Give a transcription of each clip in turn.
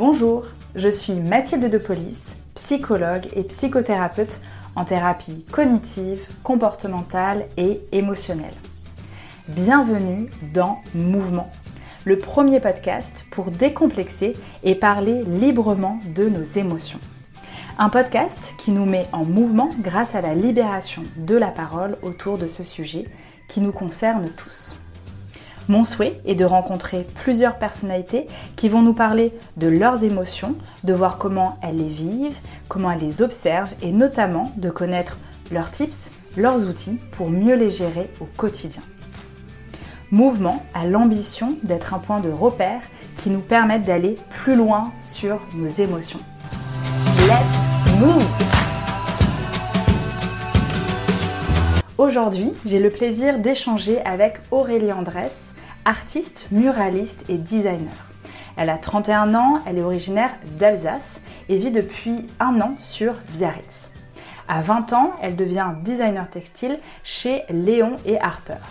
Bonjour, je suis Mathilde de psychologue et psychothérapeute en thérapie cognitive, comportementale et émotionnelle. Bienvenue dans Mouvement, le premier podcast pour décomplexer et parler librement de nos émotions. Un podcast qui nous met en mouvement grâce à la libération de la parole autour de ce sujet qui nous concerne tous. Mon souhait est de rencontrer plusieurs personnalités qui vont nous parler de leurs émotions, de voir comment elles les vivent, comment elles les observent et notamment de connaître leurs tips, leurs outils pour mieux les gérer au quotidien. Mouvement a l'ambition d'être un point de repère qui nous permette d'aller plus loin sur nos émotions. Let's move! Aujourd'hui, j'ai le plaisir d'échanger avec Aurélie Andrès, artiste, muraliste et designer. Elle a 31 ans, elle est originaire d'Alsace et vit depuis un an sur Biarritz. À 20 ans, elle devient designer textile chez Léon et Harper.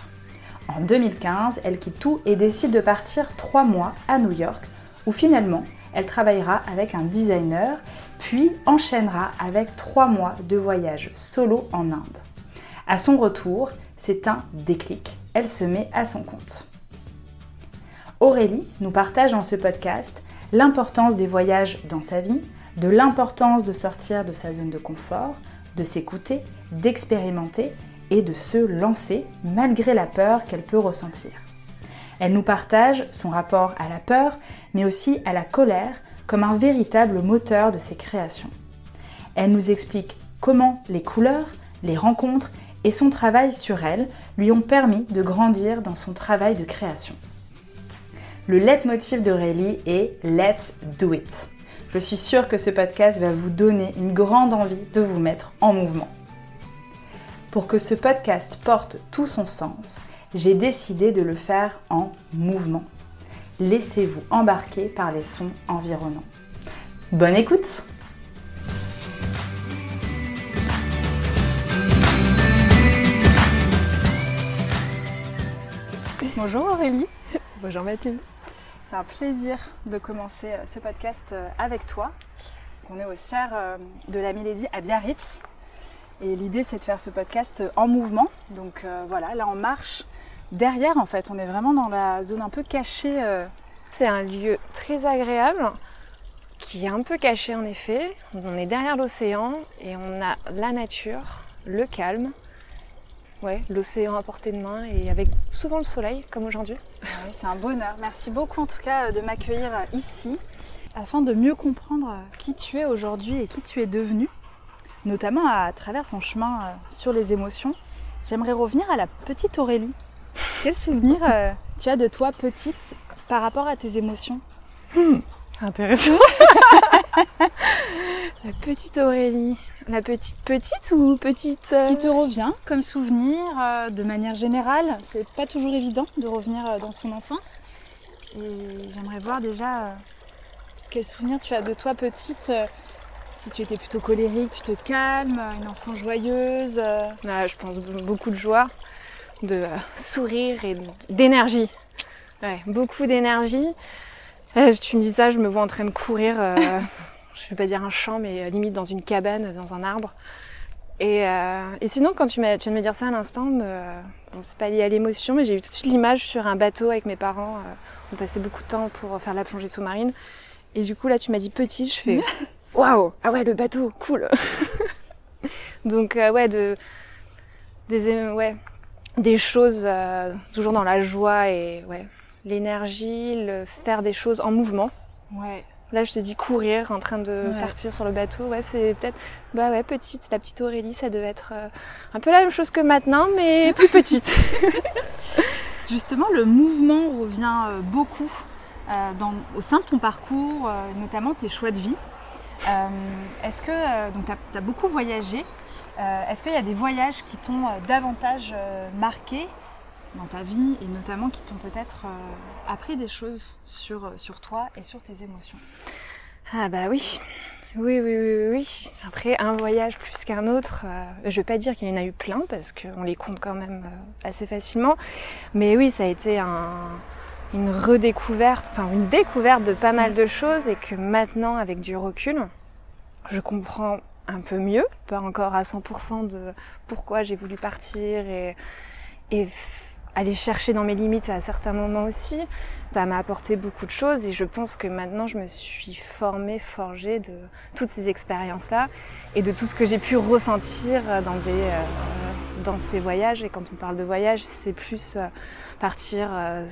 En 2015, elle quitte tout et décide de partir 3 mois à New York où finalement elle travaillera avec un designer puis enchaînera avec 3 mois de voyage solo en Inde. À son retour, c'est un déclic. Elle se met à son compte. Aurélie nous partage dans ce podcast l'importance des voyages dans sa vie, de l'importance de sortir de sa zone de confort, de s'écouter, d'expérimenter et de se lancer malgré la peur qu'elle peut ressentir. Elle nous partage son rapport à la peur, mais aussi à la colère comme un véritable moteur de ses créations. Elle nous explique comment les couleurs, les rencontres et son travail sur elle lui ont permis de grandir dans son travail de création. Le leitmotiv d'Aurélie est Let's do it. Je suis sûre que ce podcast va vous donner une grande envie de vous mettre en mouvement. Pour que ce podcast porte tout son sens, j'ai décidé de le faire en mouvement. Laissez-vous embarquer par les sons environnants. Bonne écoute Bonjour Aurélie. Bonjour Mathilde. C'est un plaisir de commencer euh, ce podcast euh, avec toi. On est au cerf euh, de la Milédie à Biarritz. Et l'idée, c'est de faire ce podcast en mouvement. Donc voilà, là, on marche derrière, en fait. On est vraiment dans la zone un peu cachée. C'est un lieu très agréable, qui est un peu caché, en effet. On est derrière l'océan et on a la nature, le calme ouais, l'océan à portée de main et avec souvent le soleil comme aujourd'hui. c'est un bonheur. Merci beaucoup en tout cas euh, de m'accueillir euh, ici afin de mieux comprendre euh, qui tu es aujourd'hui et qui tu es devenu, notamment à travers ton chemin sur les émotions. J'aimerais revenir à la petite Aurélie. Quel souvenir tu as de toi petite par rapport à tes émotions? Hmm, C'est intéressant. la petite Aurélie. La petite petite ou petite Ce qui te euh, revient comme souvenir euh, de manière générale, c'est pas toujours évident de revenir euh, dans son enfance. Et j'aimerais voir déjà quel souvenir tu as de toi petite. si tu étais plutôt colérique, plutôt calme, une enfant joyeuse. je pense beaucoup de joie, de sourire et d'énergie. beaucoup d'énergie. tu me dis ça, je me vois en train de courir je ne vais pas dire un champ, mais euh, limite dans une cabane, dans un arbre. Et, euh, sinon, quand tu, viens de me dire ça à l'instant, c'est pas lié à l'émotion, mais j'ai eu tout de suite l'image sur un bateau avec mes parents. Euh, on passait beaucoup de temps pour faire la plongée sous-marine. Et du coup, là, tu m'as dit petit, je fais waouh, ah ouais, le bateau, cool. Donc, ouais, de, des, ouais, des choses toujours dans la joie et ouais, l'énergie, le faire des choses en mouvement. Ouais. Là, je te dis courir, en train de partir sur le bateau. Ouais, c'est peut-être, bah ouais, petite. La petite Aurélie, ça devait être euh, un peu la même chose que maintenant, mais plus petite. Justement, le mouvement revient euh, beaucoup euh, dans, au sein de ton parcours, notamment tes choix de vie. Est-ce que, donc, tu as, beaucoup voyagé. Est-ce qu'il y a des voyages qui t'ont davantage marqué dans ta vie et notamment qui t'ont peut-être euh, appris des choses sur, euh, sur toi et sur tes émotions Ah bah oui. Oui, oui, oui, oui. Après, un voyage plus qu'un autre, euh, je vais pas dire qu'il y en a eu plein parce qu'on les compte quand même assez facilement. Mais oui, ça a été un, une redécouverte, enfin une découverte de pas mal de choses et que maintenant, avec du recul, je comprends un peu mieux, pas encore à 100% de pourquoi j'ai voulu partir et, et aller chercher dans mes limites à certains moments aussi. Ça m'a apporté beaucoup de choses et je pense que maintenant je me suis formée, forgée de toutes ces expériences-là et de tout ce que j'ai pu ressentir dans, des, euh, dans ces voyages. Et quand on parle de voyage, c'est plus euh, partir euh,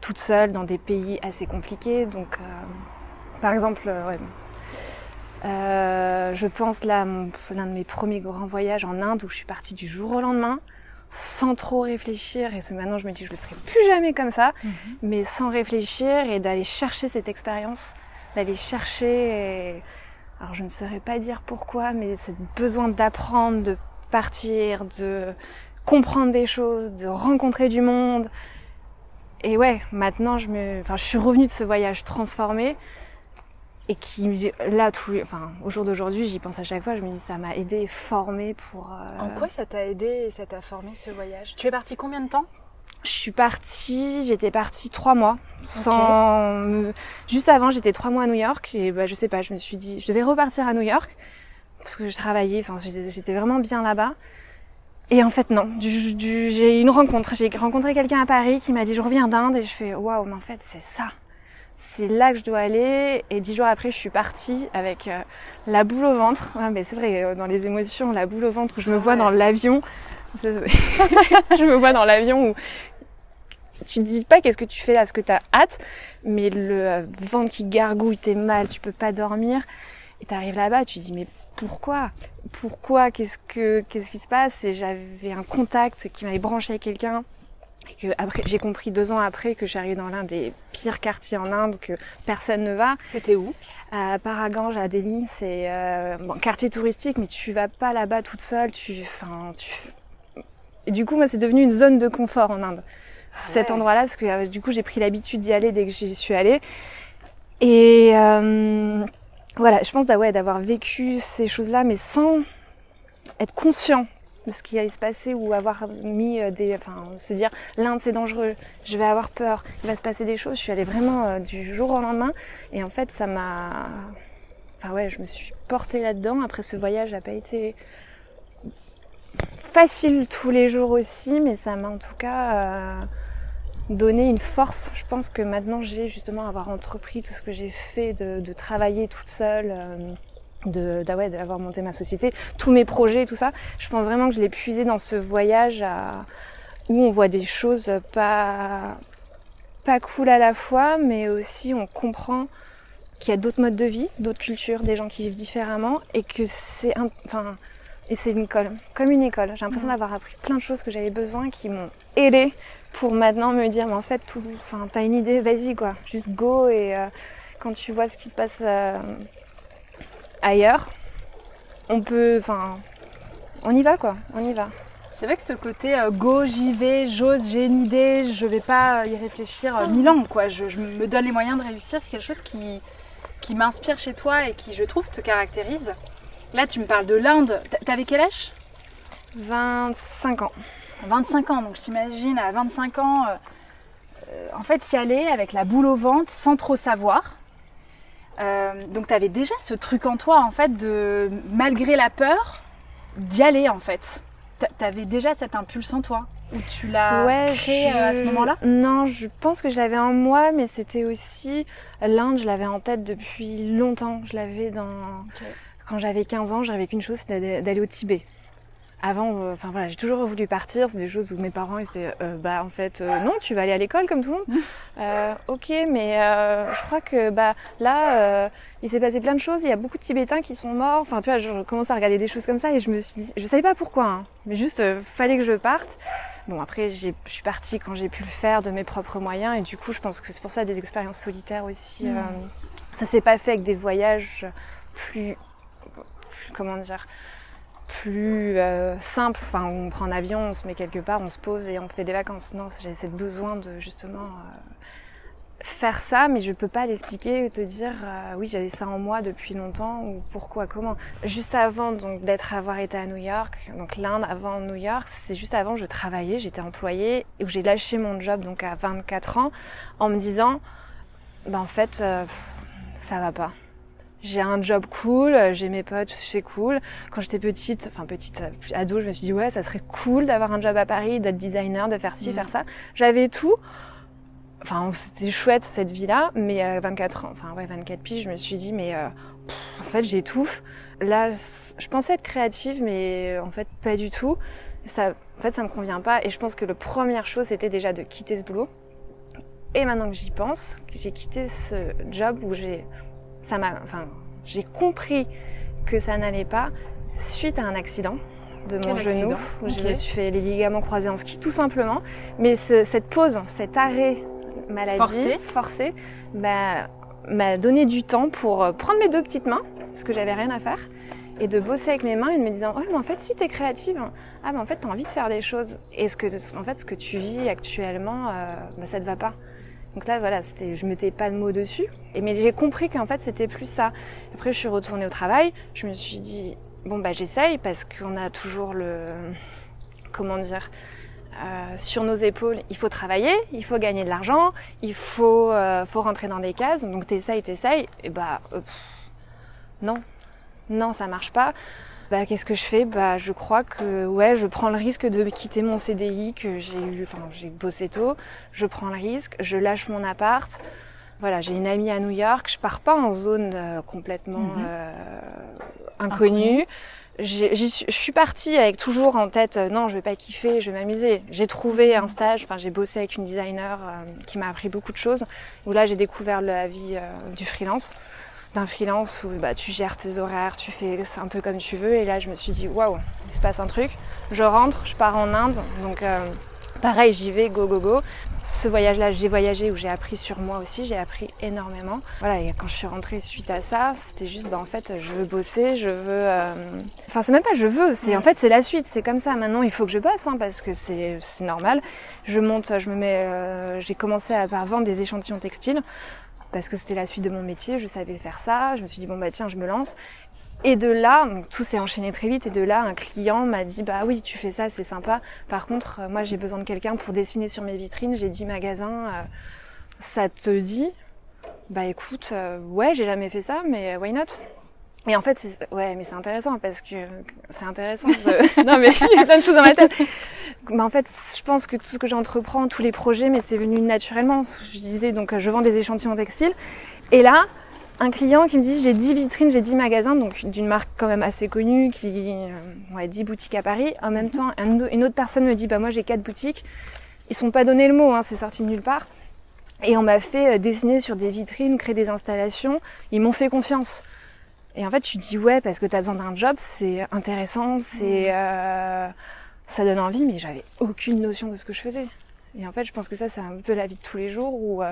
toute seule dans des pays assez compliqués. Donc, par exemple, ouais, je pense là, l'un de mes premiers grands voyages en Inde où je suis partie du jour au lendemain sans trop réfléchir. Et maintenant, je me dis, je le ferai plus jamais comme ça, mhm. mais sans réfléchir et d'aller chercher cette expérience, d'aller chercher. Alors, je ne saurais pas dire pourquoi, mais ce besoin d'apprendre, de partir, de comprendre des choses, de rencontrer du monde. Et ouais, maintenant, je me, enfin, je suis revenue de ce voyage transformé et qui là tous enfin au jour d'aujourd'hui j'y pense à chaque fois je me dis ça m'a aidé formé pour euh, en quoi ça t'a aidé et ça t'a formé ce voyage? Tu es partie combien de temps? Je suis partie j'étais partie trois mois sans juste avant j'étais trois mois à New York et bah je sais pas je me suis dit je devais repartir à New York parce que je travaillais enfin j'étais vraiment bien là-bas. Et en fait non j'ai une rencontre j'ai rencontré quelqu'un à Paris qui m'a dit je reviens d'Inde et je fais waouh mais en fait c'est ça c'est là que je dois aller. Et dix jours après, je suis partie avec euh, la boule au ventre. mais c'est vrai, euh, dans les émotions, la boule au ventre, où je me vois dans l'avion. je me vois dans l'avion où tu ne dis pas qu'est-ce que tu fais là, ce que tu as hâte, mais le euh, ventre qui gargouille, t'es mal, tu peux pas dormir. Et tu arrives là-bas, tu te dis mais pourquoi? Pourquoi? Qu'est-ce que qu'est-ce qui se passe? Et j'avais un contact qui m'avait branché avec quelqu'un que après, j'ai compris deux ans après que j'arrivais dans l'un des pires quartiers en Inde, que personne ne va. C'était où? À Paragange, à Delhi. C'est euh, bon, quartier touristique, mais tu vas pas là-bas toute seule. Tu, enfin, tu... Et du coup, moi, c'est devenu une zone de confort en Inde. Cet endroit-là, parce que euh, du coup, j'ai pris l'habitude d'y aller dès que j'y suis allée. Et euh, voilà, je pense ouais, d'avoir vécu ces choses-là, mais sans être conscient de ce qui allait se passer ou avoir mis euh, des. Enfin, se dire l'Inde c'est dangereux, je vais avoir peur, il va se passer des choses. Je suis allée vraiment euh, du jour au lendemain et en fait ça m'a. Enfin ouais, je me suis portée là-dedans. Après ce voyage n'a pas été facile tous les jours aussi, mais ça m'a en tout cas euh, donné une force. Je pense que maintenant j'ai justement avoir entrepris tout ce que j'ai fait, de, de travailler toute seule de d'avoir monté ma société, tous mes projets, tout ça. Je pense vraiment que je l'ai puisé dans ce voyage à, où on voit des choses pas pas cool à la fois, mais aussi on comprend qu'il y a d'autres modes de vie, d'autres cultures, des gens qui vivent différemment, et que c'est un, enfin et c'est une école, comme une école. J'ai l'impression d'avoir appris plein de choses que j'avais besoin, qui m'ont aidé pour maintenant me dire, mais en fait, tout, enfin, t'as une idée, vas-y quoi, juste go et euh, quand tu vois ce qui se passe euh, ailleurs, on peut, enfin, on y va quoi, on y va. C'est vrai que ce côté euh, go, j'y vais, j'ose, j'ai une idée, je vais pas y réfléchir euh, mille ans quoi. Je, me donne les moyens de réussir. C'est quelque chose qui, qui m'inspire chez toi et qui, je trouve, te caractérise. Là, tu me parles de l'Inde. T'avais quel âge? 25 ans. 25 ans, donc j'imagine à 25 ans, euh, en fait, y aller avec la boule au ventre sans trop savoir. Euh, donc tu avais déjà ce truc en toi en fait de malgré la peur d'y aller en fait. Tu avais déjà cet impulse en toi ou tu l'as créé euh, à ce moment-là? Non, je pense que je l'avais en moi, mais c'était aussi l'Inde, je l'avais en tête depuis longtemps. Je l'avais dans quand j'avais 15 ans, j'avais qu'une chose, c'était d'aller au Tibet avant, euh, enfin voilà, j'ai toujours voulu partir. C'est des choses où mes parents ils étaient, euh, bah en fait, euh, non, tu vas aller à l'école comme tout le monde. ok, mais je crois que bah là, il s'est passé plein de choses. Il y a beaucoup de Tibétains qui sont morts. Enfin, tu vois, je commence à regarder des choses comme ça et je me suis dit, je savais pas pourquoi, hein, mais juste fallait que je parte. Bon, après, je suis partie quand j'ai pu le faire de mes propres moyens et du coup, je pense que c'est pour ça des expériences solitaires aussi. Mm. ça s'est pas fait avec des voyages plus, plus comment dire plus euh, simple. Enfin, on prend un avion, on se met quelque part, on se pose et on fait des vacances. Non, j'ai ce besoin de justement euh, faire ça, mais je peux pas l'expliquer, te dire euh, oui j'avais ça en moi depuis longtemps ou pourquoi, comment. Juste avant donc d'être été à New York, donc l'Inde avant New York, c'est juste avant je travaillais, j'étais employée et où j'ai lâché mon job donc à 24 ans en me disant bah en fait ça va pas. J'ai un job cool, j'ai mes potes, c'est cool. Quand j'étais petite, enfin petite ado, je me suis dit ouais, ça serait cool d'avoir un job à Paris, d'être designer, de faire ci, Mhm. faire ça. J'avais tout. Enfin, c'était chouette cette vie-là, mais à 24 ans, enfin ouais, 24 piges, je me suis dit mais euh, pff, en fait j'étouffe. Là, je pensais être créative, mais en fait pas du tout. Ça, en fait, ça me convient pas. Et je pense que la première chose, c'était déjà de quitter ce boulot. Et maintenant que j'y pense, j'ai quitté ce job où j'ai, ça m'a, enfin, j'ai compris que ça n'allait pas suite à un accident de mon Quel genou où je me suis fait les ligaments croisés en ski tout simplement. Mais ce- cette pause, cet arrêt maladie Forcé. forcé, bah, m'a donné du temps pour euh, prendre mes deux petites mains parce que j'avais rien à faire et de bosser avec mes mains et de me disant ouais mais en fait si t'es créative ah mais en fait t'as envie de faire des choses et ce que en fait ce que tu vis actuellement euh, bah, ça te va pas donc là voilà c'était je mettais pas le mot dessus. Mais j'ai compris qu'en fait c'était plus ça. Après je suis retournée au travail. Je me suis dit bon bah j'essaye parce qu'on a toujours le comment dire euh, sur nos épaules, il faut travailler, il faut gagner de l'argent, il faut, euh, faut rentrer dans des cases. Donc t'essayes, t'essayes, et bah euh, non, non, ça marche pas. Bah qu'est-ce que je fais? Bah je crois que ouais, je prends le risque de quitter mon CDI que j'ai eu, enfin j'ai bossé tôt. Je prends le risque, je lâche mon appart. Voilà, j'ai une amie à New York, je pars pas en zone euh, complètement Mhm. euh, inconnue. Je suis partie avec toujours en tête, euh, non, je vais pas kiffer, je vais m'amuser. J'ai trouvé un stage, enfin j'ai bossé avec une designer euh, qui m'a appris beaucoup de choses. Où là j'ai découvert la vie du freelance, d'un freelance où bah, tu gères tes horaires, tu fais un peu comme tu veux. Et là je me suis dit waouh, il se passe un truc. Je rentre, je pars en Inde, donc euh, pareil j'y vais, go go go. Ce voyage-là, j'ai voyagé où j'ai appris sur moi aussi, j'ai appris énormément. Voilà, et quand je suis rentrée suite à ça, c'était juste, bah, en fait, je veux bosser, je veux. euh, Enfin, c'est même pas je veux, c'est en fait c'est la suite, c'est comme ça. Maintenant, il faut que je bosse, hein, parce que c'est c'est normal. Je monte, je me mets, euh, j'ai commencé à par vendre des échantillons textiles parce que c'était la suite de mon métier, je savais faire ça. Je me suis dit bon bah tiens, je me lance. Et de là, tout s'est enchaîné très vite. Et de là, un client m'a dit bah oui, tu fais ça, c'est sympa. Par contre, euh, moi j'ai besoin de quelqu'un pour dessiner sur mes vitrines. J'ai 10 magasins. euh, ça te dit? Bah écoute, euh, ouais, j'ai jamais fait ça, mais why not? Et en fait, c'est- ouais, mais c'est intéressant parce que c'est intéressant. De... non mais il y a plein de choses dans ma tête. Bah, en fait, je pense que tout ce que j'entreprends, tous les projets, mais c'est venu naturellement. Je disais donc, je vends des échantillons textiles. Et là, un client qui me dit j'ai 10 vitrines, j'ai 10 magasins, donc d'une marque quand même assez connue, qui euh, ouais, 10 boutiques à Paris. En même temps, un au- une autre personne me dit bah moi j'ai 4 boutiques. Ils sont pas donné le mot, hein, c'est sorti de nulle part. Et on m'a fait euh, dessiner sur des vitrines, créer des installations. Ils m'ont fait confiance. Et en fait, tu dis ouais parce que tu as besoin d'un job, c'est intéressant, c'est euh, ça donne envie, mais j'avais aucune notion de ce que je faisais. Et en fait, je pense que ça, c'est un peu la vie de tous les jours où euh,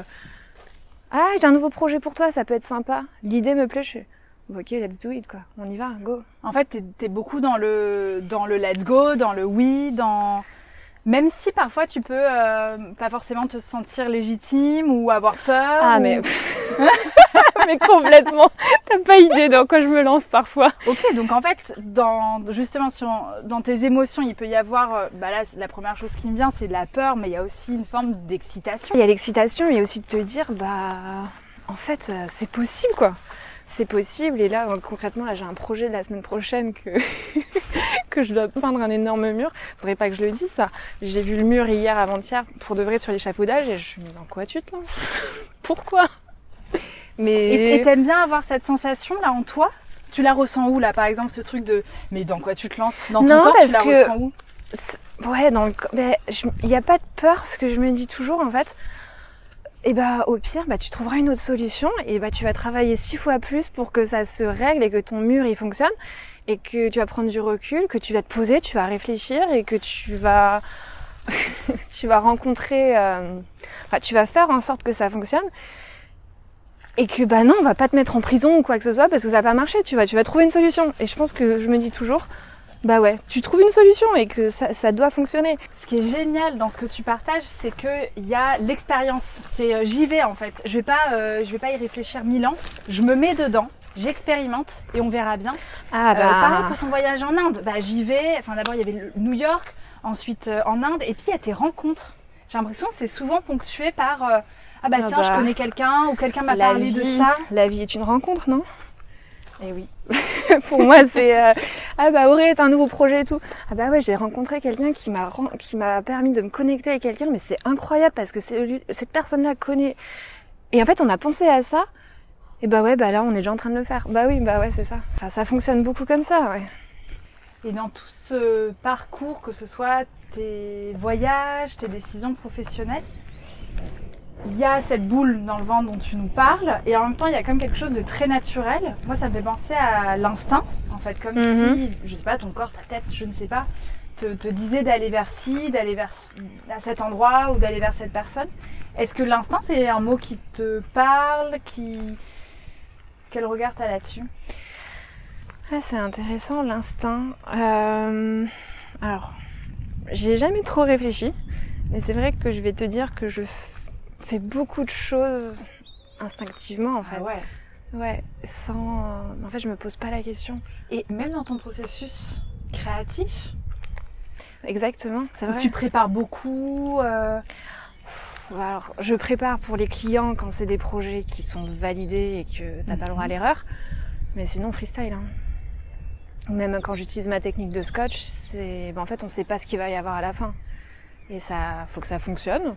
ah j'ai un nouveau projet pour toi, ça peut être sympa. L'idée me plaît, je fais ok, let's do it quoi, on y va, go. En fait, t'es es beaucoup dans le, dans le let's go, dans le oui, dans... Même si parfois tu peux euh, pas forcément te sentir légitime ou avoir peur. Ah ou- mais mais complètement, t'as pas idée dans quoi je me lance parfois. Ok, donc en fait, dans, justement, sur, dans tes émotions, il peut y avoir... euh, Bah là, la première chose qui me vient, c'est de la peur, mais il y a aussi une forme d'excitation. Il y a l'excitation, il y a aussi de te dire, bah, en fait, euh, c'est possible, quoi. C'est possible. Et là, euh, concrètement, là, j'ai un projet de la semaine prochaine que, que je dois peindre un énorme mur. Faudrait pas que je le dise, ça. J'ai vu le mur hier, avant-hier, pour de vrai sur l'échafaudage, et je me dis, dans quoi tu te lances? Pourquoi? Mais. Et t'aimes bien avoir cette sensation là en toi? Tu la ressens où là, par exemple, ce truc de... Mais dans quoi tu te lances? Dans ton Non, corps, tu la que- ressens où? Ouais, dans le... ben, il n'y a pas de peur, parce que je me dis toujours, en fait, et bah, au pire, bah, tu trouveras une autre solution, et bah, tu vas travailler six fois plus pour que ça se règle et que ton mur, il fonctionne, et que tu vas prendre du recul, que tu vas te poser, tu vas réfléchir, et que tu vas, tu vas rencontrer, euh, enfin, tu vas faire en sorte que ça fonctionne, et que bah non, on va pas te mettre en prison ou quoi que ce soit parce que ça va pas marcher, tu vas, tu vas trouver une solution. Et je pense que je me dis toujours, bah ouais, tu trouves une solution et que ça, ça doit fonctionner. Ce qui est génial dans ce que tu partages, c'est qu'il y a l'expérience. C'est euh, j'y vais en fait. Je vais pas, euh, je vais pas y réfléchir mille ans. Je me mets dedans, j'expérimente et on verra bien. Ah bah. Euh, pareil pour ton voyage en Inde. Bah j'y vais. Enfin d'abord il y avait New York, ensuite euh, en Inde et puis il y a tes rencontres. J'ai l'impression que c'est souvent ponctué par euh, ah bah Ah tiens bah. je connais quelqu'un ou quelqu'un m'a parlé vie, de ça. la vie est une rencontre, non? Et oui. Pour moi, c'est euh, ah bah Auré, t'as un nouveau projet et tout. Ah bah ouais, j'ai rencontré quelqu'un qui m'a qui m'a permis de me connecter avec quelqu'un, mais c'est incroyable parce que cette personne-là connaît. Et en fait, on a pensé à ça. Et bah ouais, bah là, on est déjà en train de le faire. Bah oui, bah ouais, c'est ça. Enfin, ça fonctionne beaucoup comme ça, ouais. Et dans tout ce parcours, que ce soit tes voyages, tes décisions professionnelles, il y a cette boule dans le ventre dont tu nous parles, et en même temps, il y a comme quelque chose de très naturel. Moi, ça me fait penser à l'instinct, en fait, comme Mhm. si, je sais pas, ton corps, ta tête, je ne sais pas, te, te disait d'aller vers ci, d'aller vers à cet endroit ou d'aller vers cette personne. Est-ce que l'instinct, c'est un mot qui te parle, qui... Quel regard t'as là-dessus? Ah, c'est intéressant, l'instinct. Euh, alors, j'ai jamais trop réfléchi, mais c'est vrai que je vais te dire que je fais beaucoup de choses instinctivement, en fait. Ah ouais. Ouais, sans. En fait, je me pose pas la question. Et même dans ton processus créatif, Exactement, c'est vrai. tu prépares beaucoup. euh, Alors, je prépare pour les clients quand c'est des projets qui sont validés et que t'as pas le droit à l'erreur. Mais sinon, freestyle. Hein. Même quand j'utilise ma technique de scotch, c'est, ben, en fait, on sait pas ce qu'il va y avoir à la fin. Et ça, faut que ça fonctionne.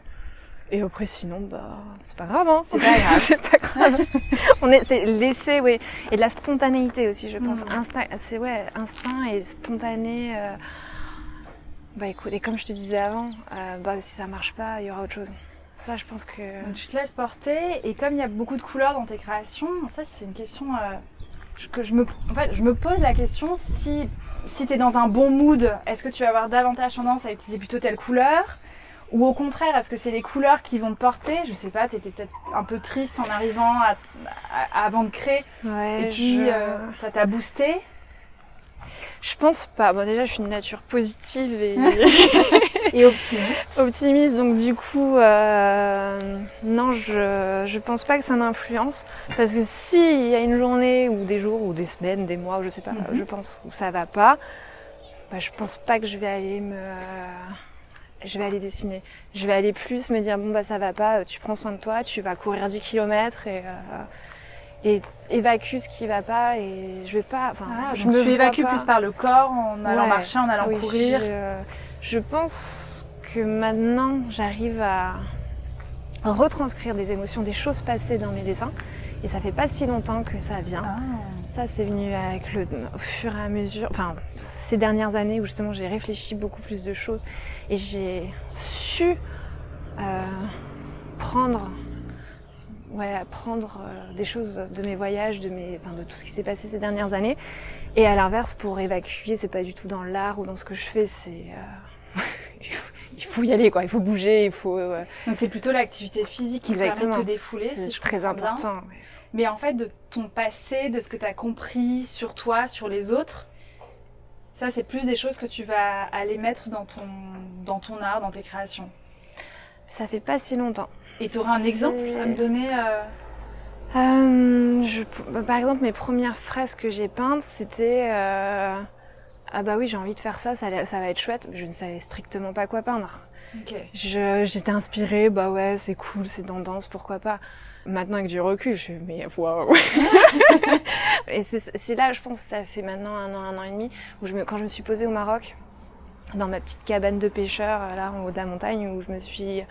Et après, sinon, bah, c'est pas grave, hein. C'est pas grave. c'est pas grave. on est, c'est laisser, oui. Et de la spontanéité aussi, je pense. Mhm. Instinct, c'est ouais, instinct et spontané. euh, Bah écoute, et comme je te disais avant, euh, bah si ça marche pas, il y aura autre chose. Ça, je pense que. donc tu te laisses porter, et comme il y a beaucoup de couleurs dans tes créations, ça c'est une question euh, que je me, en fait, je me pose la question si, si tu es dans un bon mood, est-ce que tu vas avoir davantage tendance à utiliser plutôt telle couleur ou au contraire, est-ce que c'est les couleurs qui vont te porter? Je sais pas, t'étais peut-être un peu triste en arrivant à- à- avant de créer, Ouais, et puis je... euh, ça t'a boosté? je pense pas. Bon, déjà, je suis une nature positive et Et optimiste. optimiste, donc du coup, euh, non, je, je pense pas que ça m'influence. Parce que s'il y a une journée ou des jours ou des semaines, des mois, ou je sais pas, Mhm. je pense où ça va pas, bah, je pense pas que je vais aller me. Je vais aller dessiner. Je vais aller plus me dire bon bah ça va pas, tu prends soin de toi, tu vas courir 10 km et, euh, et évacue ce qui va pas et je vais pas. Enfin, Ah, je me tu vois évacues pas. plus par le corps, en allant Ouais. marcher, en allant Oui, courir. Je, je pense que maintenant, j'arrive à retranscrire des émotions, des choses passées dans mes dessins. Et ça fait pas si longtemps que ça vient. Ah. Ça, c'est venu avec le au fur et à mesure. Enfin, ces dernières années où justement j'ai réfléchi beaucoup plus de choses et j'ai su euh, prendre, ouais, prendre euh, des choses de mes voyages, de mes, enfin, de tout ce qui s'est passé ces dernières années. Et à l'inverse, pour évacuer, c'est pas du tout dans l'art ou dans ce que je fais, c'est euh, il faut- y aller quoi, il faut bouger, il faut. euh, Donc c'est plutôt l'activité physique qui te Exactement. permet de te défouler, c'est si très bien. important. Mais en fait, de ton passé, de ce que tu as compris sur toi, sur les autres, ça c'est plus des choses que tu vas aller mettre dans ton, dans ton art, dans tes créations. Ça fait pas si longtemps. Et tu auras un exemple à me donner euh, Euh, je, bah, par exemple, mes premières fresques que j'ai peintes, c'était euh, ah bah oui, j'ai envie de faire ça, ça, ça va être chouette. mais Je ne savais strictement pas quoi peindre. J'étais inspirée, bah ouais, c'est cool, c'est tendance, pourquoi pas. Maintenant avec du recul, je mais waouh. et c'est c'est là, je pense que ça fait maintenant un an, un an et demi, où je me, quand je me suis posée au Maroc, dans ma petite cabane de pêcheur euh, là en haut de la montagne, où je me suis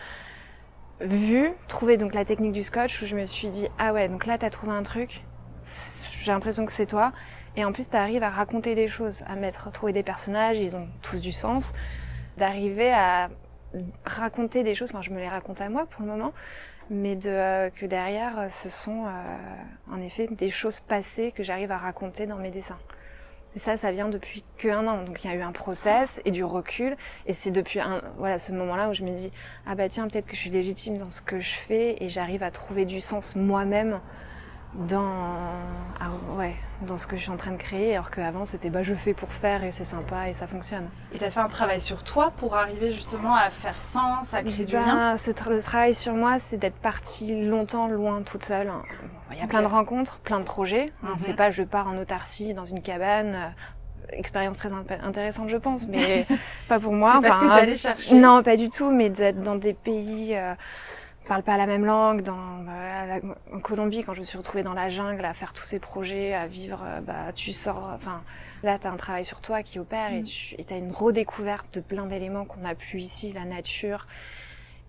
vue trouver donc la technique du scotch, où je me suis dit ah ouais, donc là t'as trouvé un truc, j'ai l'impression que c'est toi. Et en plus, tu arrives à raconter des choses, à mettre, trouver des personnages, ils ont tous du sens, d'arriver à raconter des choses. Enfin, je me les raconte à moi pour le moment, mais de, euh, que derrière, euh, ce sont euh, en effet des choses passées que j'arrive à raconter dans mes dessins. Et ça, ça vient depuis que un an. Donc il y a eu un process et du recul. Et c'est depuis un, voilà, ce moment-là où je me dis, ah bah tiens, peut-être que je suis légitime dans ce que je fais et j'arrive à trouver du sens moi-même dans, ah, ouais, dans ce que je suis en train de créer, alors qu'avant c'était bah, je fais pour faire et c'est sympa et ça fonctionne. Et tu as fait un travail sur toi pour arriver justement à faire sens, à créer du lien? Bah, ce Le travail sur moi, c'est d'être partie longtemps loin toute seule. Il y a plein de rencontres, plein de projets. Hein, mhm. C'est pas je pars en autarcie dans une cabane. Euh, expérience très intéressante, je pense, mais pas pour moi. Parce que chercher. Non, pas du tout, mais d'être dans des pays. Euh, parle pas la même langue. Dans, bah, en Colombie, quand je me suis retrouvée dans la jungle à faire tous ces projets, à vivre, euh, bah, tu sors. Enfin, là, tu as un travail sur toi qui opère et mm. tu as une redécouverte de plein d'éléments qu'on a plus ici, la nature.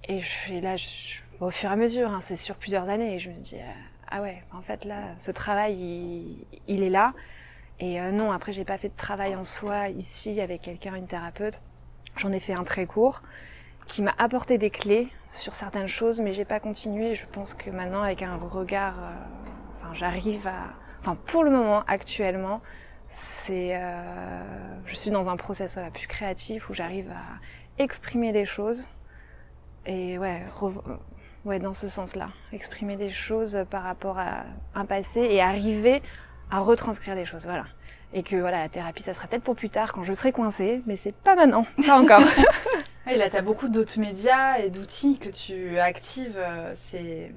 Et, je, là, je, au fur et à mesure, hein, c'est sur plusieurs années, et je me dis, euh, ah ouais, en fait, là, ce travail, il, il est là. Et euh, non, après, j'ai pas fait de travail en soi ici avec quelqu'un, une thérapeute. J'en ai fait un très court qui m'a apporté des clés sur certaines choses, mais j'ai pas continué. Je pense que maintenant, avec un regard, euh, enfin, j'arrive à, enfin, pour le moment, actuellement, c'est, euh, je suis dans un process voilà, plus créatif où j'arrive à exprimer des choses et ouais, ouais, dans ce sens-là, exprimer des choses par rapport à un passé et arriver à retranscrire des choses, voilà. Et que voilà, la thérapie, ça sera peut-être pour plus tard quand je serai coincée, mais c'est pas maintenant, pas encore. Et là, tu as beaucoup d'autres médias et d'outils que tu actives. Euh, c'est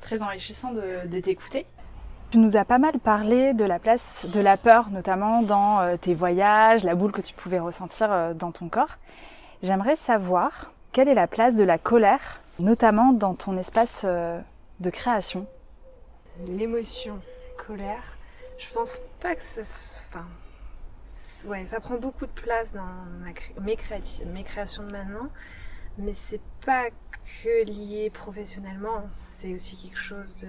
très enrichissant de, t'écouter. Tu nous as pas mal parlé de la place de la peur, notamment dans euh, tes voyages, la boule que tu pouvais ressentir euh, dans ton corps. J'aimerais savoir quelle est la place de la colère, notamment dans ton espace de création. L'émotion, colère, je pense pas que ça. Enfin, ouais, ça prend beaucoup de place dans mes, créations de maintenant, mais c'est pas que lié professionnellement, c'est aussi quelque chose de.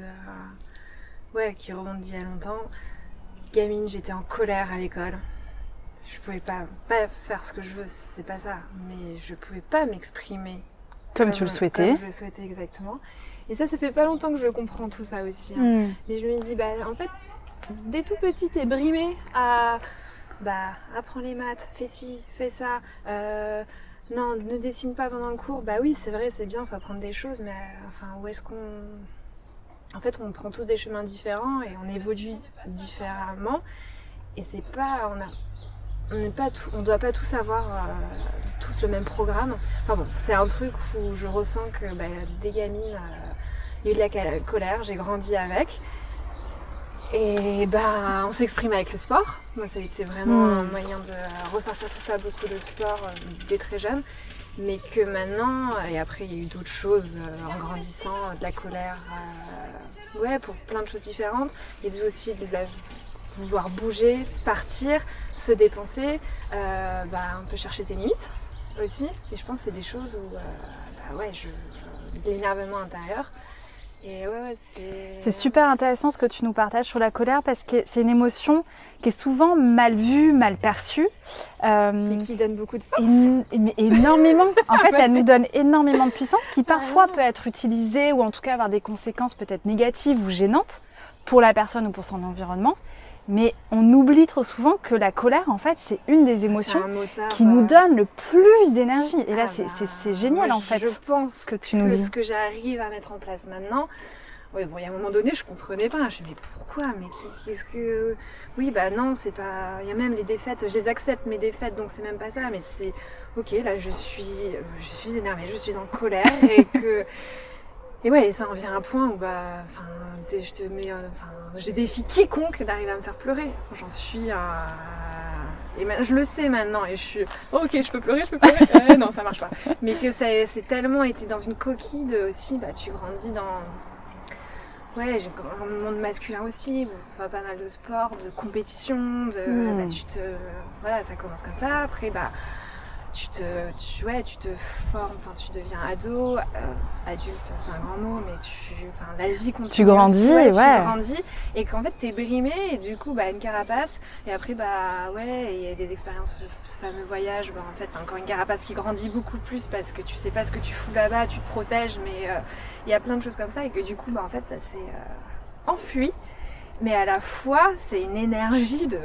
ouais, qui remonte d'il y a longtemps. Gamine, j'étais en colère à l'école. Je pouvais pas, pas faire ce que je veux, c'est pas ça, mais je pouvais pas m'exprimer. Comme, tu le souhaitais. Comme je le souhaitais exactement. Et ça, ça fait pas longtemps que je comprends tout ça aussi. Hein. Hmm. Mais je me dis, bah, en fait, dès tout petit, t'es brimé à bah apprends les maths, fais ci, fais ça. Euh, non, ne dessine pas pendant le cours. Bah oui, c'est vrai, c'est bien, faut apprendre des choses, mais euh, enfin, où est-ce qu'on. En fait, on prend tous des chemins différents et on évolue différemment. Et c'est pas. On a. On n'est pas on doit pas tous avoir euh, tous le même programme. C'est un truc où je ressens que bah, des gamines, il y a eu de la colère, j'ai grandi avec. Et ben, on s'exprime avec le sport. Moi, ça a été vraiment un hmm. moyen de ressortir tout ça, beaucoup de sport euh, dès très jeune. Mais que maintenant, et après, il y a eu d'autres choses euh, en grandissant, de la colère, euh, ouais, pour plein de choses différentes. Il y a aussi de vouloir bouger, partir, se dépenser. bah, on peut chercher ses limites aussi. Et je pense que c'est des choses où, bah, ouais, je, l'énervement intérieur c'est super intéressant ce que tu nous partages sur la colère parce que c'est une émotion qui est souvent mal vue, mal perçue. Euh, mais qui donne beaucoup de force. énormément. En fait, elle nous donne énormément de puissance qui parfois peut être utilisée ou en tout cas avoir des conséquences peut-être négatives ou gênantes pour la personne ou pour son environnement. Mais on oublie trop souvent que la colère, en fait, c'est une des émotions qui nous donne le plus d'énergie. Et là, ah bah, c'est génial, en fait. Je pense que tu nous dis. Ce que j'arrive à mettre en place maintenant, oui, bon, il y a un moment donné, je comprenais pas. Je me dis, mais pourquoi? Mais qu'est-ce que? Oui, bah non, c'est pas. Il y a même les défaites, je les accepte, mes défaites, donc c'est même pas ça. Mais c'est. Ok, là, je suis, je suis énervée, je suis en colère et que. Et ouais, ça en vient à un point où, bah, je te mets. Enfin, je défie quiconque d'arriver à me faire pleurer. J'en suis à. Et je le sais maintenant et je suis ok, je peux pleurer, je peux pleurer. Euh, non, ça marche pas. Mais que ça, c'est tellement été dans une coquille de aussi, bah, tu grandis dans. Ouais, j'ai un monde masculin aussi, enfin, pas mal de sport, de compétition, de. Hmm. Bah, tu te. Voilà, ça commence comme ça. Après, bah tu te, tu, ouais, tu te formes, enfin, tu deviens ado, euh, adulte, c'est un grand mot, mais tu, enfin, la vie continue. Tu grandis, ouais, Tu grandis, et qu'en fait, t'es brimé, et du coup, bah, une carapace, et après, bah, ouais, il y a des expériences, ce fameux voyage, bah, en fait, t'as encore une carapace qui grandit beaucoup plus parce que tu sais pas ce que tu fous là-bas, tu te protèges, mais euh, il y a plein de choses comme ça, et que du coup, bah, en fait, ça s'est euh, enfui, mais à la fois, c'est une énergie de,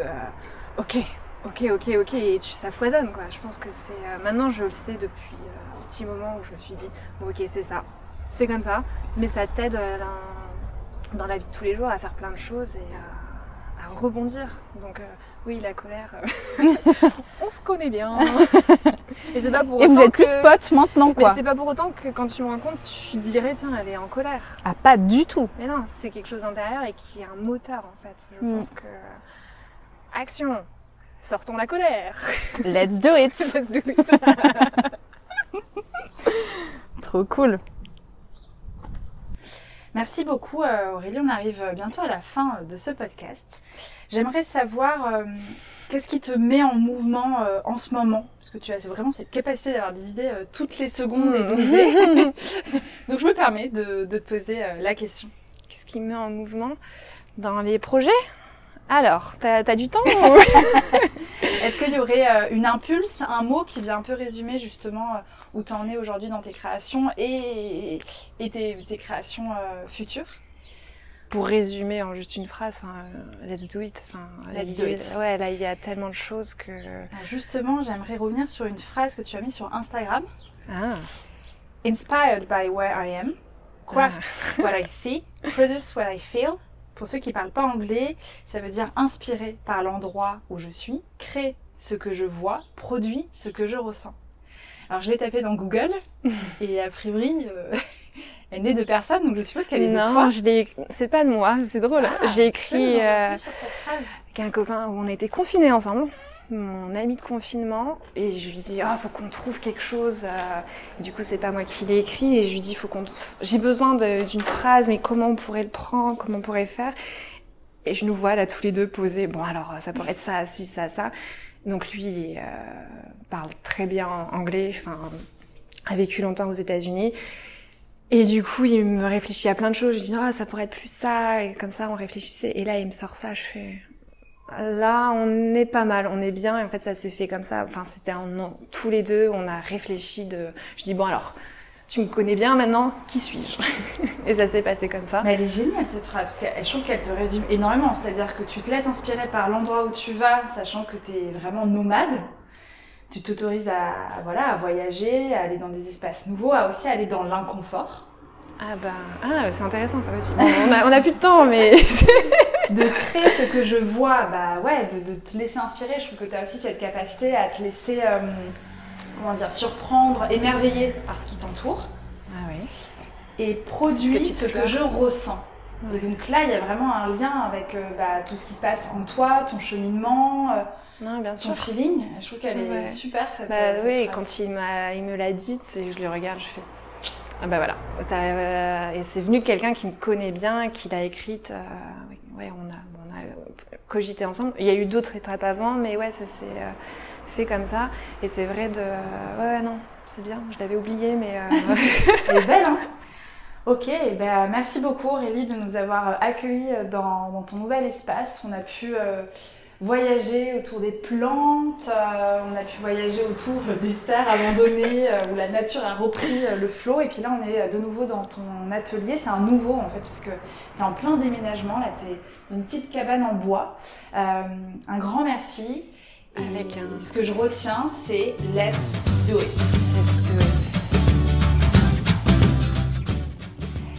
ok, Ok, ok, ok, et tu, ça foisonne quoi. Je pense que c'est. Euh, maintenant, je le sais depuis euh, un petit moment où je me suis dit, bon, ok, c'est ça, c'est comme ça, mais ça t'aide à, dans la vie de tous les jours à faire plein de choses et à, rebondir. Donc oui, la colère, on se connaît bien. et c'est pas pour et vous êtes plus potes maintenant quoi. Mais c'est pas pour autant que quand tu me rencontres, tu dirais tiens, elle est en colère. Ah pas du tout. Mais non, c'est quelque chose d'intérieur et qui est un moteur en fait. Je hmm. pense que action, sortons la colère. Let's do it. Let's do it. Trop cool. Merci beaucoup euh, Aurélie, on arrive bientôt à la fin de ce podcast. J'aimerais savoir euh, qu'est-ce qui te met en mouvement euh, en ce moment? Parce que tu as vraiment cette capacité d'avoir des idées toutes les secondes et dosées. Hmm. Donc je me permets de, de te poser la question. Qu'est-ce qui me met en mouvement Dans les projets? Alors, t'as as du temps Est-ce qu'il y aurait euh, une impulse, un mot qui vient un peu résumer justement euh, où tu en es aujourd'hui dans tes créations et, tes, créations euh, futures? Pour résumer en juste une phrase, let's do it. let's do it. Ouais, là il y a tellement de choses que. Justement, j'aimerais revenir sur une phrase que tu as mise sur Instagram. Ah. Inspired by where I am, craft ah. what I see, produce what I feel. Pour ceux qui ne parlent pas anglais, ça veut dire inspiré par l'endroit où je suis, crée ce que je vois, produit ce que je ressens. Alors je l'ai tapé dans Google et a priori euh, elle n'est de personne donc je suppose qu'elle est de toi. Non, je l'ai. C'est pas de moi, c'est drôle. Ah, J'ai écrit euh, sur cette phrase. avec un copain où on était confinés ensemble mon ami de confinement et je lui dis ah faut qu'on trouve quelque chose euh. du coup c'est pas moi qui l'ai écrit et je lui dis faut qu'on j'ai besoin d'une phrase mais comment on pourrait le prendre comment on pourrait faire? Et je nous vois là tous les deux poser bon alors ça pourrait être ça si ça ça donc lui euh, parle très bien anglais enfin a vécu longtemps aux États-Unis et du coup, il me réfléchit à plein de choses. Je dis, ah, ça pourrait être plus ça. Et comme ça, on réfléchissait. Et là, il me sort ça. Je fais, Là, on est pas mal, on est bien. Et en fait, ça s'est fait comme ça. Enfin, c'était un tous les deux. On a réfléchi de. Je dis bon alors, tu me connais bien maintenant. Qui suis-je Et ça s'est passé comme ça. Mais elle est géniale cette phrase parce que je trouve qu'elle te résume énormément. C'est-à-dire que tu te laisses inspirer par l'endroit où tu vas, sachant que tu es vraiment nomade. Tu t'autorises à, voilà, à voyager, à aller dans des espaces nouveaux, à aussi aller dans l'inconfort. Ah bah, ah, c'est intéressant ça aussi. on, a, on a plus de temps, mais de créer ce que je vois, bah ouais, de, te laisser inspirer. Je trouve que tu as aussi cette capacité à te laisser, euh, comment dire, surprendre, émerveiller par ce qui t'entoure. Ah oui. Et produire ce que je ressens. Et donc là, il y a vraiment un lien avec euh, bah, tout ce qui se passe en toi, ton cheminement, euh, non, bien ton feeling. Je trouve qu'elle est super cette, bah, Oui, quand il, il me l'a dit, et je le regarde, je fais ah bah voilà. et c'est venu de quelqu'un qui me connaît bien, qui l'a écrite ouais, on a, on a cogité ensemble. Il y a eu d'autres étapes avant, mais ouais, ça s'est euh, fait comme ça. Et c'est vrai de. ouais, non, c'est bien, je l'avais oublié, mais. Euh, Elle est belle, hein Ok, eh ben, merci beaucoup Aurélie de nous avoir accueillis dans, ton nouvel espace. On a pu voyager autour des plantes, euh, on a pu voyager autour des serres abandonnées où la nature a repris le flot. Et puis là, on est de nouveau dans ton atelier. C'est un nouveau en fait, puisque tu es en plein déménagement. Là, tu es dans une petite cabane en bois. Euh, un grand merci. Avec Ce que je retiens, c'est Let's do it. Let's do it.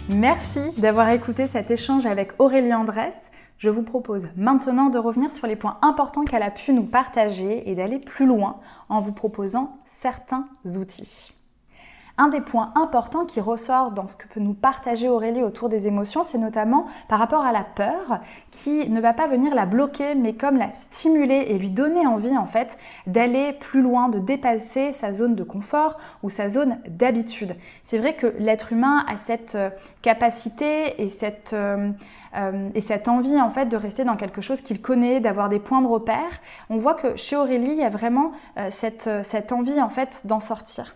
Merci d'avoir écouté cet échange avec Aurélie Andresse je vous propose maintenant de revenir sur les points importants qu'elle a pu nous partager et d'aller plus loin en vous proposant certains outils. Un des points importants qui ressort dans ce que peut nous partager Aurélie autour des émotions, c'est notamment par rapport à la peur qui ne va pas venir la bloquer, mais comme la stimuler et lui donner envie en fait d'aller plus loin, de dépasser sa zone de confort ou sa zone d'habitude. C'est vrai que l'être humain a cette euh, capacité et cette euh, euh, et cette envie en fait de rester dans quelque chose qu'il connaît, d'avoir des points de repère. On voit que chez Aurélie, il y a vraiment cette, cette envie en fait d'en sortir.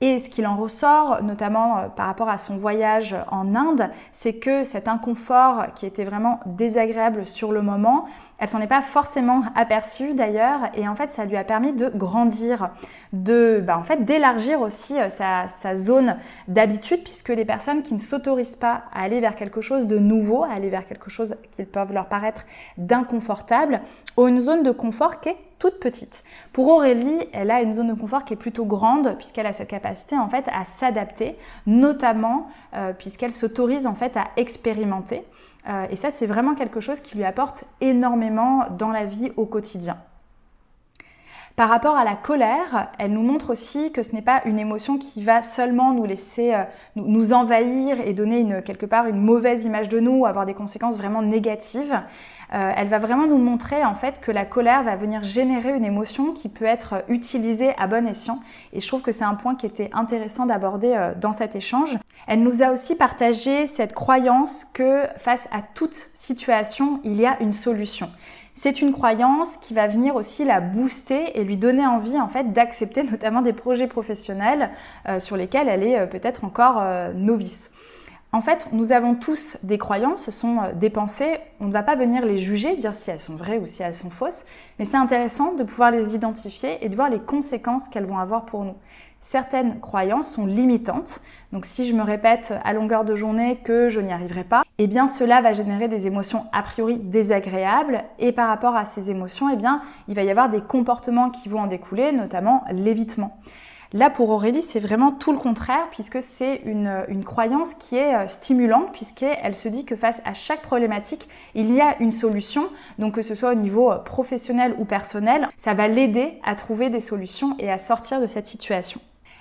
Et ce qu'il en ressort, notamment euh, par rapport à son voyage en Inde, c'est que cet inconfort qui était vraiment désagréable sur le moment, elle s'en est pas forcément aperçue d'ailleurs, et en fait ça lui a permis de grandir, de, bah, en fait d'élargir aussi euh, sa, zone d'habitude, puisque les personnes qui ne s'autorisent pas à aller vers quelque chose de nouveau, à aller vers quelque chose qui peuvent leur paraître d'inconfortable, ont une zone de confort qui est toute petite. Pour Aurélie, elle a une zone de confort qui est plutôt grande puisqu'elle a cette capacité en fait à s'adapter, notamment euh, puisqu'elle s'autorise en fait à expérimenter. Euh, et ça, c'est vraiment quelque chose qui lui apporte énormément dans la vie au quotidien. Par rapport à la colère, elle nous montre aussi que ce n'est pas une émotion qui va seulement nous laisser euh, nous envahir et donner une, quelque part une mauvaise image de nous, avoir des conséquences vraiment négatives. Euh, elle va vraiment nous montrer en fait que la colère va venir générer une émotion qui peut être utilisée à bon escient. Et je trouve que c'est un point qui était intéressant d'aborder euh, dans cet échange. Elle nous a aussi partagé cette croyance que face à toute situation, il y a une solution. C'est une croyance qui va venir aussi la booster et lui donner envie en fait d'accepter notamment des projets professionnels euh, sur lesquels elle est euh, peut-être encore euh, novice. En fait, nous avons tous des croyances, ce sont des pensées, on ne va pas venir les juger, dire si elles sont vraies ou si elles sont fausses, mais c'est intéressant de pouvoir les identifier et de voir les conséquences qu'elles vont avoir pour nous certaines croyances sont limitantes. Donc si je me répète à longueur de journée que je n'y arriverai pas, eh bien cela va générer des émotions a priori désagréables et par rapport à ces émotions, eh bien il va y avoir des comportements qui vont en découler, notamment l'évitement. Là, pour Aurélie, c'est vraiment tout le contraire, puisque c'est une, une, croyance qui est euh, stimulante, puisqu'elle se dit que face à chaque problématique, il y a une solution. Donc que ce soit au niveau euh, professionnel ou personnel, ça va l'aider à trouver des solutions et à sortir de cette situation.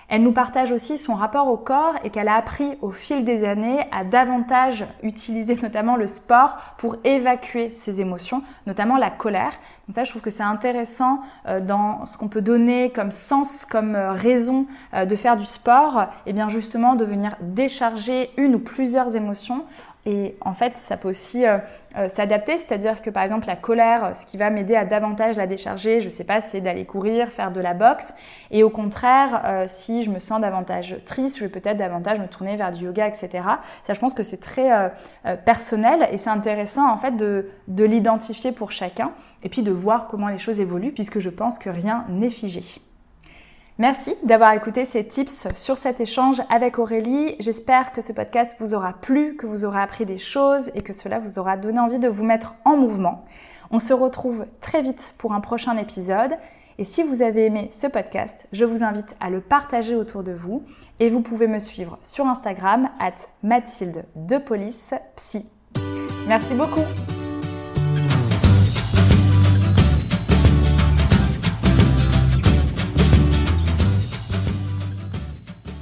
Elle nous partage aussi son rapport au corps et qu'elle a appris au fil des années à davantage utiliser notamment le sport pour évacuer ses émotions, notamment la colère. Donc ça, je trouve que c'est intéressant euh, dans ce qu'on peut donner comme sens, comme euh, raison euh, de faire du sport, et bien justement de venir décharger une ou plusieurs émotions et en fait, ça peut aussi euh, euh, s'adapter, c'est-à-dire que par exemple la colère, ce qui va m'aider à davantage la décharger, je sais pas, c'est d'aller courir, faire de la boxe. Et au contraire, euh, si je me sens davantage triste, je vais peut-être davantage me tourner vers du yoga, etc. Ça, je pense que c'est très personnel et c'est intéressant en fait de l'identifier pour chacun et puis de voir comment les choses évoluent puisque je pense que rien n'est figé. Merci d'avoir écouté ces tips sur cet échange avec Aurélie. J'espère que ce podcast vous aura plu, que vous aurez appris des choses et que cela vous aura donné envie de vous mettre en mouvement. On se retrouve très vite pour un prochain épisode. Et si vous avez aimé ce podcast, je vous invite à le partager autour de vous. Et vous pouvez me suivre sur Instagram at Mathilde de Police Psy. Merci beaucoup.